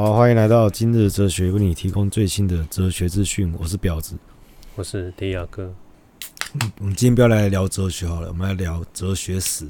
好，欢迎来到今日哲学，为你提供最新的哲学资讯。我是婊子，我是迪亚哥。我们今天不要来聊哲学好了，我们来聊哲学史。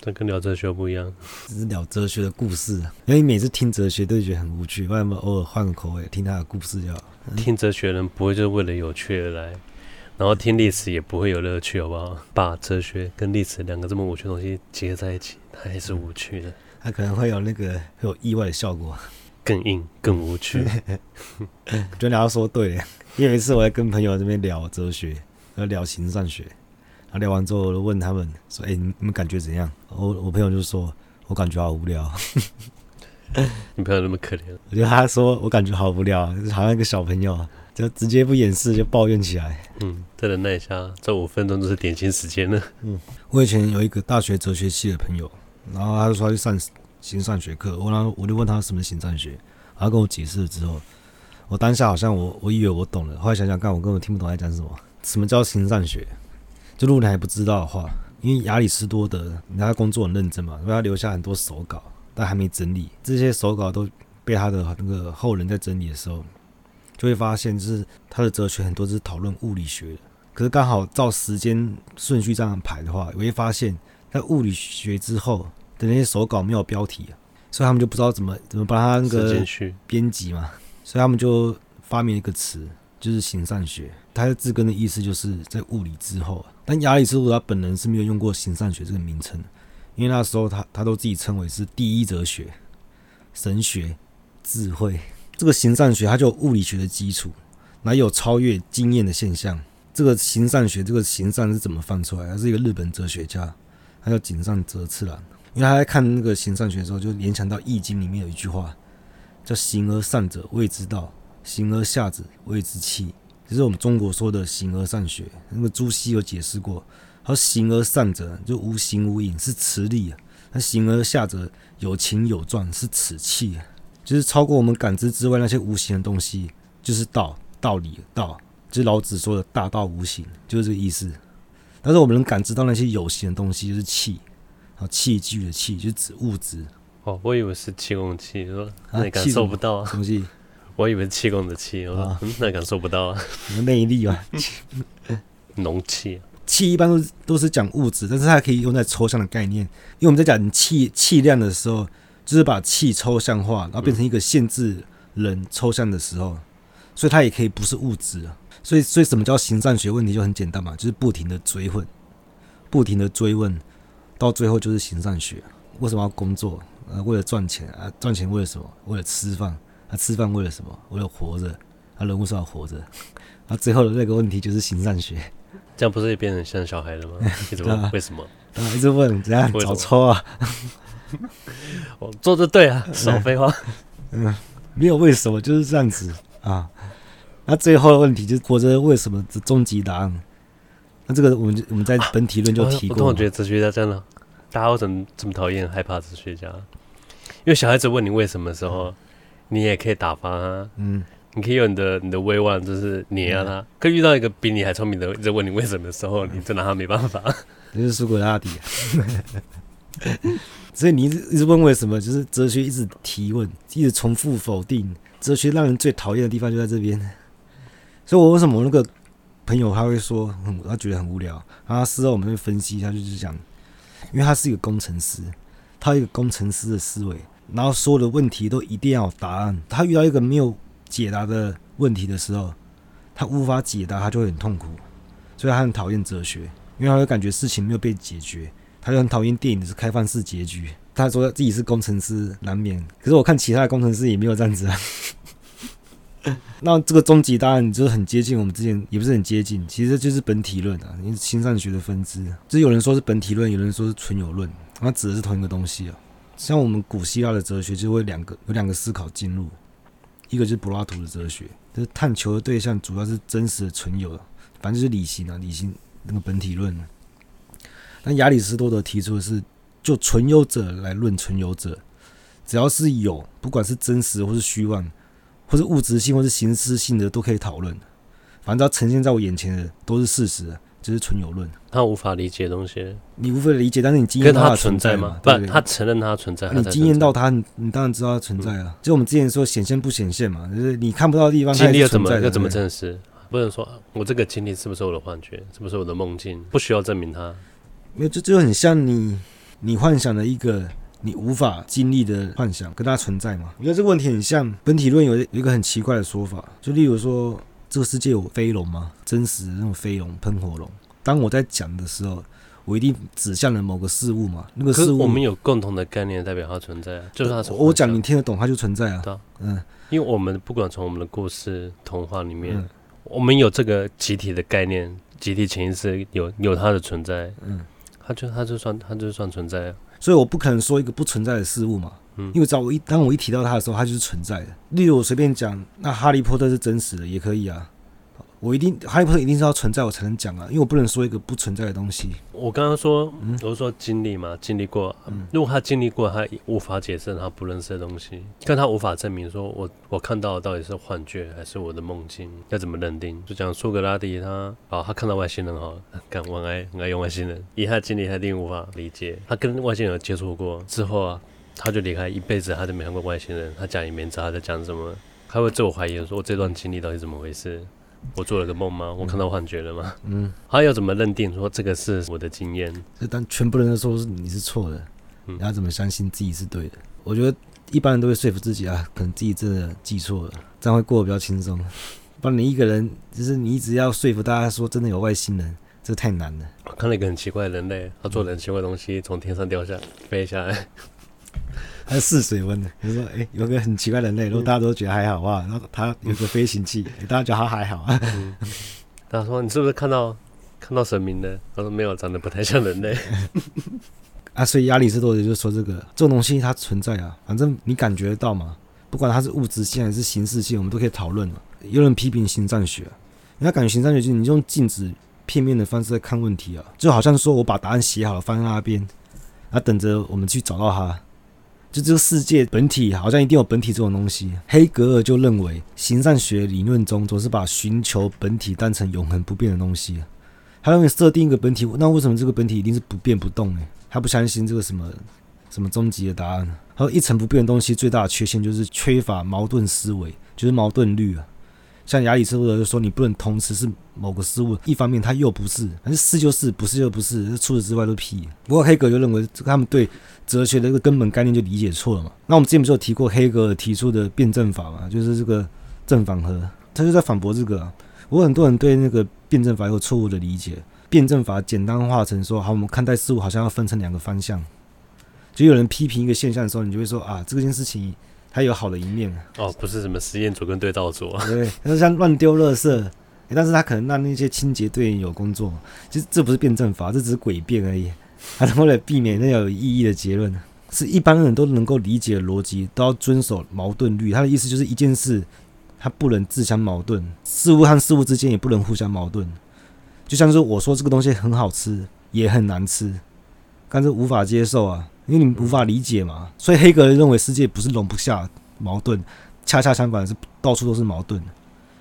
这跟聊哲学不一样，只是聊哲学的故事。因为你每次听哲学都觉得很无趣，为什么偶尔换个口味听他的故事就好？听哲学的人不会就是为了有趣而来，然后听历史也不会有乐趣，好不好？把哲学跟历史两个这么无趣的东西结合在一起，它也是无趣的。它可能会有那个会有意外的效果，更硬、更无趣。我觉得你要说对，因为有一次我在跟朋友这边聊哲学，要聊形上学。然后聊完之后，我就问他们说：“哎、欸，你们感觉怎样？”我我朋友就说：“我感觉好无聊。”你朋友那么可怜？我觉得他说：“我感觉好无聊，好像一个小朋友，就直接不掩饰就抱怨起来。”嗯，再忍耐一下，这五分钟都是点心时间了。嗯，我以前有一个大学哲学系的朋友，然后他就说他去上形上学课，我然后我就问他什么形上学，他跟我解释了之后，我当下好像我我以为我懂了，后来想想看，我根本听不懂他讲什么。什么叫形上学？就如果你还不知道的话，因为亚里士多德他工作很认真嘛，所以他留下很多手稿，但还没整理。这些手稿都被他的那个后人在整理的时候，就会发现，就是他的哲学很多是讨论物理学的。可是刚好照时间顺序这样排的话，我会发现，在物理学之后的那些手稿没有标题，啊所以他们就不知道怎么怎么把它那个编辑嘛，所以他们就发明一个词。就是行善学，它的字根的意思就是在物理之后。但亚里士多德他本人是没有用过形上学这个名称，因为那时候他他都自己称为是第一哲学、神学、智慧。这个形上学它就有物理学的基础，哪有超越经验的现象？这个形上学这个形善是怎么放出来？他是一个日本哲学家，他叫井上哲次郎。因为他在看那个形上学的时候，就联想到《易经》里面有一句话，叫“形而上者谓之道”。形而下者谓之器，这是我们中国说的形而上学。那个朱熹有解释过，他说形而上者就无形无影，是磁力啊；那形而下者有情有状，是此器啊。就是超过我们感知之外那些无形的东西，就是道，道理道，就是老子。说的大道无形，就是这个意思。但是我们能感知到那些有形的东西，就是气，啊，器具的器，就是指物质。哦，我以为是气功器，说那你感受不到啊，什么气？我以为是气功的气，我说、哦嗯、那感受不到啊，内力啊，浓气、啊。气一般都是都是讲物质，但是它可以用在抽象的概念。因为我们在讲气气量的时候，就是把气抽象化，然后变成一个限制人抽象的时候，嗯、所以它也可以不是物质啊。所以，所以什么叫形上学？问题就很简单嘛，就是不停的追问，不停的追问，到最后就是行善学。为什么要工作？呃，为了赚钱啊，赚钱为了什么？为了吃饭。啊吃饭为了什么？为了活着。啊人为什么要活着？他最后的那个问题就是行善学。这样不是也变成像小孩了吗？一直问为什么？啊，一直问怎样早抽啊？我做的对啊，少废话。嗯，没有为什么，就是这样子啊。那最后的问题就是活着为什么的终极答案？那这个我们就我们在本体论就提过。我觉得哲学家真的，大家为什么这么讨厌害怕哲学家？因为小孩子问你为什么的时候。你也可以打发他，嗯，你可以用你的你的威望，就是碾压他。嗯、可遇到一个比你还聪明的，一直问你为什么的时候，你就拿他没办法。你是苏格拉底，所以你一直一直问为什么，就是哲学一直提问，一直重复否定。哲学让人最讨厌的地方就在这边。所以我为什么我那个朋友他会说，他觉得很无聊。然后事后我们会分析，他就是讲，因为他是一个工程师，他一个工程师的思维。然后所有的问题都一定要有答案。他遇到一个没有解答的问题的时候，他无法解答，他就会很痛苦。所以他很讨厌哲学，因为他会感觉事情没有被解决。他就很讨厌电影的是开放式结局。他说自己是工程师，难免。可是我看其他的工程师也没有这样子啊。那这个终极答案就是很接近我们之前，也不是很接近，其实就是本体论啊，因为心上学的分支。就有人说是本体论，有人说是存有论，那指的是同一个东西啊。像我们古希腊的哲学，就会两个有两个思考进入，一个就是柏拉图的哲学，就是探求的对象主要是真实的存有，反正就是理性啊，理性那个本体论。那亚里士多德提出的是，就存有者来论存有者，只要是有，不管是真实或是虚妄，或是物质性或是形式性的，都可以讨论。反正只要呈现在我眼前的都是事实，就是纯有论。他无法理解的东西，你无法理解，但是你经验到它存在吗？不，他承认它存在。你经验到它，你你当然知道它存在啊。就我们之前说显现不显现嘛，就是你看不到的地方，经历要怎么要怎么证实？不能说我这个经历是不是我的幻觉，是不是我的梦境？不需要证明它。没有这就很像你你幻想的一个你无法经历的幻想，跟它存在吗。我觉得这个问题很像本体论有有一个很奇怪的说法，就例如说这个世界有飞龙吗？真实的那种飞龙喷火龙。当我在讲的时候，我一定指向了某个事物嘛。那个事物我们有共同的概念，代表它存在，啊就是它。我讲你听得懂，它就存在啊。嗯，因为我们不管从我们的故事、童话里面，我们有这个集体的概念，集体潜意识有有它的存在。嗯，它就它就算它就算存在。所以我不可能说一个不存在的事物嘛。嗯，因为只要我一当我一提到它的时候，它就是存在的。例如我随便讲，那哈利波特是真实的，也可以啊。我一定哈利波特一定是要存在，我才能讲啊，因为我不能说一个不存在的东西。我刚刚说，嗯、我说经历嘛，经历过。嗯、如果他经历过，他无法解释他不认识的东西，但他无法证明说我我看到的到底是幻觉还是我的梦境，要怎么认定？就讲苏格拉底他，哦，他看到外星人哈，敢我爱我爱用外星人，以他的经历他一定无法理解。他跟外星人接触过之后啊，他就离开一辈子，他就没看过外星人，他讲也没知道他在讲什么，他会自我怀疑说，我这段经历到底怎么回事？我做了个梦吗？我看到幻觉了吗？嗯，他要怎么认定说这个是我的经验？但全部人都说是你是错的，嗯，你要怎么相信自己是对的？我觉得一般人都会说服自己啊，可能自己真的记错了，这样会过得比较轻松。不然你一个人，就是你一直要说服大家说真的有外星人，这太难了。我看了一个很奇怪的人类，他做了很奇怪的东西，从天上掉下飞下来。他是试水温的，比如说，哎、欸，有个很奇怪的人类，如果大家都觉得还好啊，然后他有个飞行器，大家觉得他还好啊。嗯、他说：“你是不是看到看到神明的？”他说：“没有，长得不太像人类。”啊，所以亚里士多德就说这个这种东西它存在啊，反正你感觉得到嘛，不管它是物质性还是形式性，我们都可以讨论嘛。有人批评形战学，人家感觉形战学就是你用镜子片面的方式在看问题啊，就好像说我把答案写好了放在那边，啊，等着我们去找到它。就这个世界本体好像一定有本体这种东西。黑格尔就认为，行善学理论中总是把寻求本体当成永恒不变的东西。他认为设定一个本体，那为什么这个本体一定是不变不动呢？他不相信这个什么什么终极的答案。他说，一成不变的东西最大的缺陷就是缺乏矛盾思维，就是矛盾率啊。像亚里士多德就说，你不能同时是某个事物，一方面它又不是，还是是就是，不是就不是，除此之外都屁。不过黑格就认为，他们对哲学的一个根本概念就理解错了嘛。那我们之前不是有提过黑格提出的辩证法嘛，就是这个正反合，他就在反驳这个啊。不过很多人对那个辩证法有错误的理解，辩证法简单化成说，好，我们看待事物好像要分成两个方向，就有人批评一个现象的时候，你就会说啊，这件事情。它有好的一面。哦，不是什么实验组跟对照组啊，对，它像乱丢垃圾，但是他可能让那些清洁队员有工作，其实这不是辩证法，这只是诡辩而已，他为了避免那有意义的结论，是一般人都能够理解的逻辑，都要遵守矛盾律。他的意思就是一件事，它不能自相矛盾，事物和事物之间也不能互相矛盾，就像是我说这个东西很好吃，也很难吃，但是无法接受啊。因为你无法理解嘛，所以黑格尔认为世界不是容不下矛盾，恰恰相反是到处都是矛盾。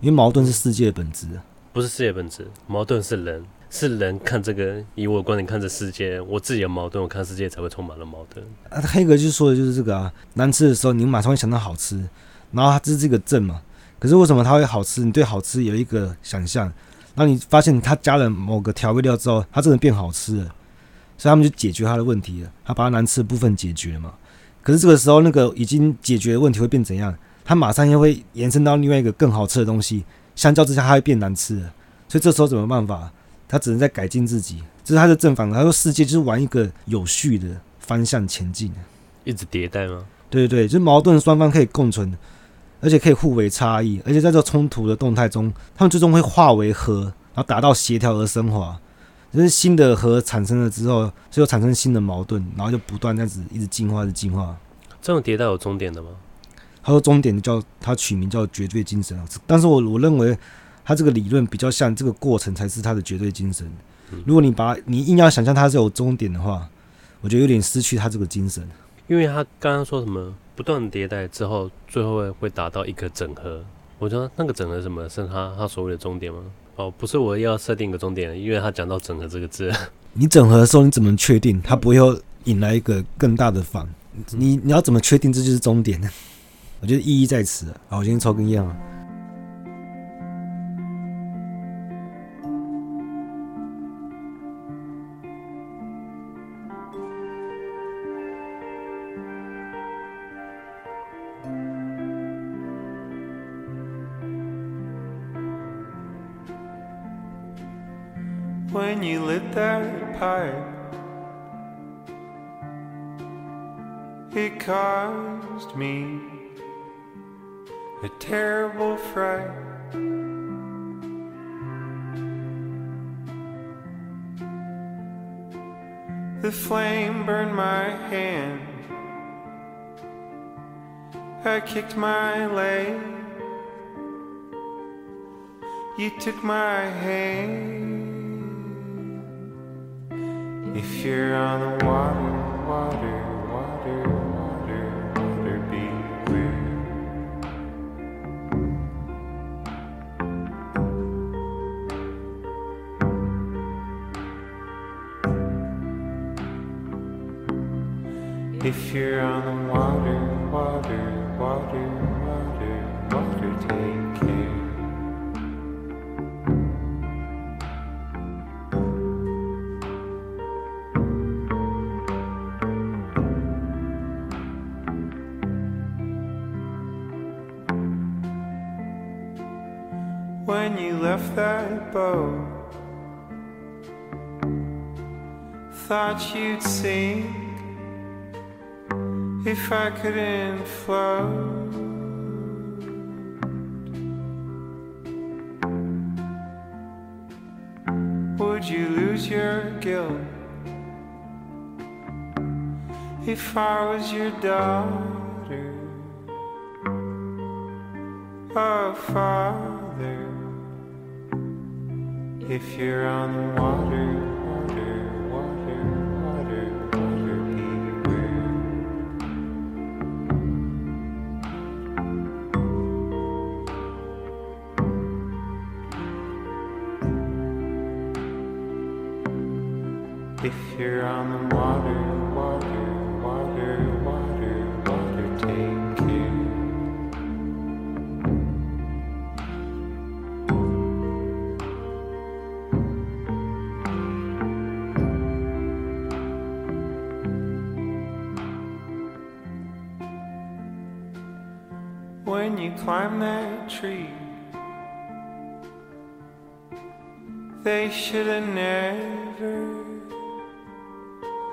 因为矛盾是世界的本质，不是世界本质，矛盾是人，是人看这个，以我的观点看这世界，我自己的矛盾，我看世界才会充满了矛盾。啊，黑格尔就说的就是这个啊，难吃的时候你马上会想到好吃，然后它这是这个正嘛，可是为什么它会好吃？你对好吃有一个想象，然后你发现它加了某个调味料之后，它真的变好吃了。所以他们就解决他的问题了，他把他难吃的部分解决了嘛。可是这个时候，那个已经解决的问题会变怎样？他马上又会延伸到另外一个更好吃的东西，相较之下，他会变难吃了。所以这时候怎么办法？他只能在改进自己。这是他的正反。他说世界就是往一个有序的方向前进，一直迭代吗？对对对，就是矛盾双方可以共存，而且可以互为差异，而且在这冲突的动态中，他们最终会化为和，然后达到协调而升华。就是新的核产生了之后，就产生新的矛盾，然后就不断这样子一直进化，一直进化。这种迭代有终点的吗？他说终点叫他取名叫绝对精神啊，但是我我认为他这个理论比较像这个过程才是他的绝对精神。如果你把你硬要想象它是有终点的话，我觉得有点失去他这个精神。因为他刚刚说什么不断迭代之后，最后会会达到一个整合。我觉得那个整合什么是他他所谓的终点吗？哦，不是我要设定一个终点，因为他讲到整合这个字。你整合的时候，你怎么确定他不会又引来一个更大的反？你你要怎么确定这就是终点呢？我觉得意义在此。好，我先抽根烟啊。When you lit that pipe, it caused me a terrible fright. The flame burned my hand. I kicked my leg. You took my hand. If you're on the water, water, water, water, water, beware. If you're on the when you left that boat. Thought you'd sink if I couldn't float. Would you lose your guilt if I was your daughter? Oh, Father. If you're on the water, water, climb that tree. They should have never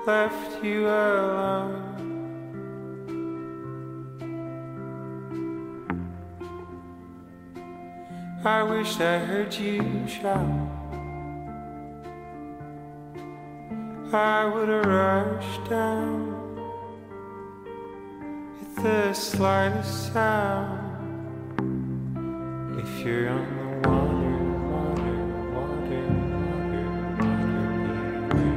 left you alone. I wish I heard you shout. I would have rushed down at the slightest sound. If you're on the water, water, water, water, water.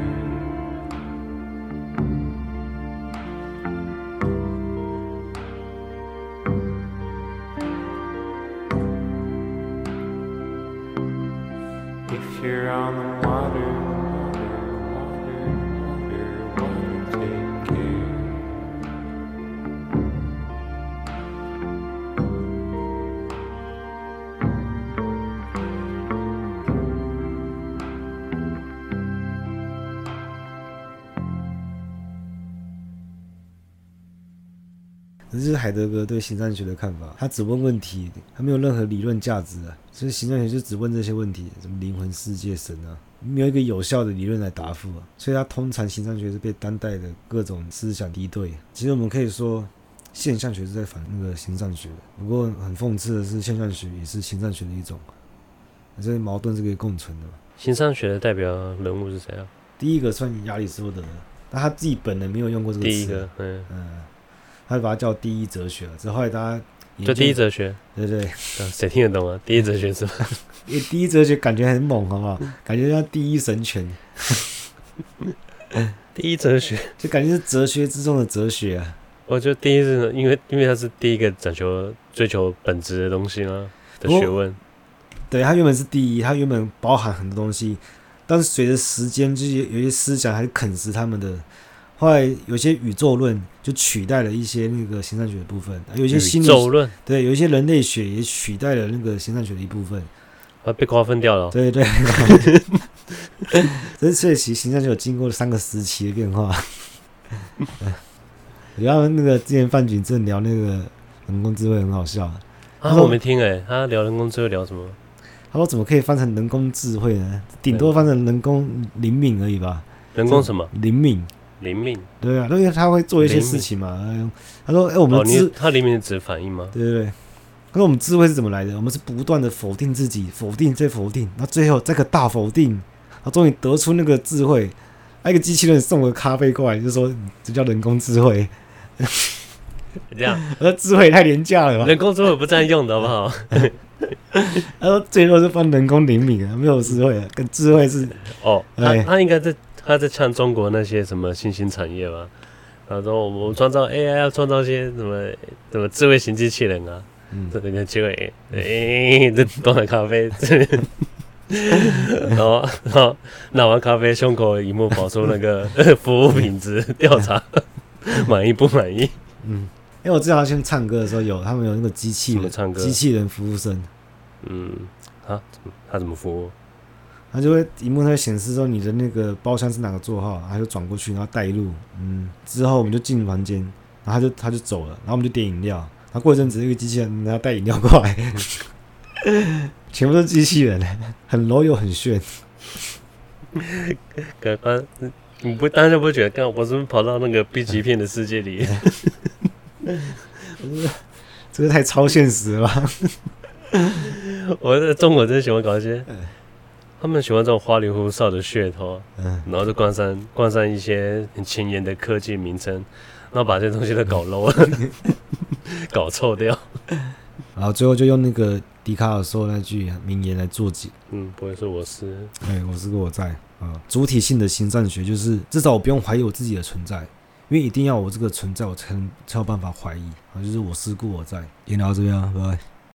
If you're on the 海德格对形上学的看法，他只问问题，他没有任何理论价值啊。所以形上学就只问这些问题，什么灵魂世界、神啊，没有一个有效的理论来答复啊。所以他通常形上学是被当代的各种思想敌对。其实我们可以说，现象学是在反那个形上学的。不过很讽刺的是，现象学也是形上学的一种，这些矛盾是可以共存的嘛。形上学的代表人物是谁啊？第一个算亚里士多德，但他自己本人没有用过这个词。第一个，嗯嗯。他就把它叫第一哲学了，之后后来大家就第一哲学，对对，谁听得懂啊？第一哲学是吧？因为第一哲学感觉很猛，好不好？感觉像第一神权。第一哲学就感觉是哲学之中的哲学啊！我觉得第一是因为因为它是第一个讲求追求本质的东西嘛的学问。对，它原本是第一，它原本包含很多东西，但是随着时间，就是有些思想还是啃食他们的。后来有些宇宙论就取代了一些那个形上学的部分，有一些新的宇宙论，对，有一些人类学也取代了那个形上学的一部分，啊，被瓜分掉了。对对，这 所以其实形上学有经过了三个时期的变化。然后那个之前范景正聊那个人工智慧很好笑，啊，我没听哎、欸，他聊人工智慧聊什么？他说怎么可以翻成人工智慧呢？顶多翻成人工灵敏而已吧？人工什么？灵敏。灵敏，对啊，因为他会做一些事情嘛。他说：“哎、欸，我们智、哦，他灵敏的指反应吗？对对对。他说我们智慧是怎么来的？我们是不断的否定自己，否定再否定，那最后这个大否定，他终于得出那个智慧。那个机器人送个咖啡过来，就说这叫人工智慧。这样，我说智慧太廉价了吧？人工智慧不这样用的好不好？他说最后是翻人工灵敏啊，没有智慧啊，跟智慧是哦，他他应该在。”他在唱中国那些什么新兴产业吧？他说：“我们创造 AI 要创造些什么什么智慧型机器人啊？嗯，这个机会，哎，这端了咖啡，然后然后拿完咖啡，胸口一幕跑出那个 服务品质调查，满意不满意？嗯，因为我之前先唱歌的时候有他们有那个机器人唱歌，机器人服务生。嗯，啊，他怎么服务？他就会荧幕上会显示说你的那个包厢是哪个座号，他就转过去，然后带路，嗯，之后我们就进房间，然后他就他就走了，然后我们就点饮料，然后过一阵子那个机器人然后带饮料过来，全部都是机器人，很 low 又很炫。刚刚你不当然不会觉得，刚我是不是跑到那个 B 级片的世界里？这个太超现实了吧。我在中国真喜欢搞一些。他们喜欢这种花里胡哨的噱头，嗯，然后就冠上冠上一些很前沿的科技名称，然后把这些东西都搞 low 了，搞臭掉，然后最后就用那个笛卡尔说的那句名言来做结，嗯，不会是我是，哎，我是个我在。啊，主体性的心战学就是至少我不用怀疑我自己的存在，因为一定要我这个存在，我才能才有办法怀疑。啊，就是我是故我在。先聊到这边啊，拜拜。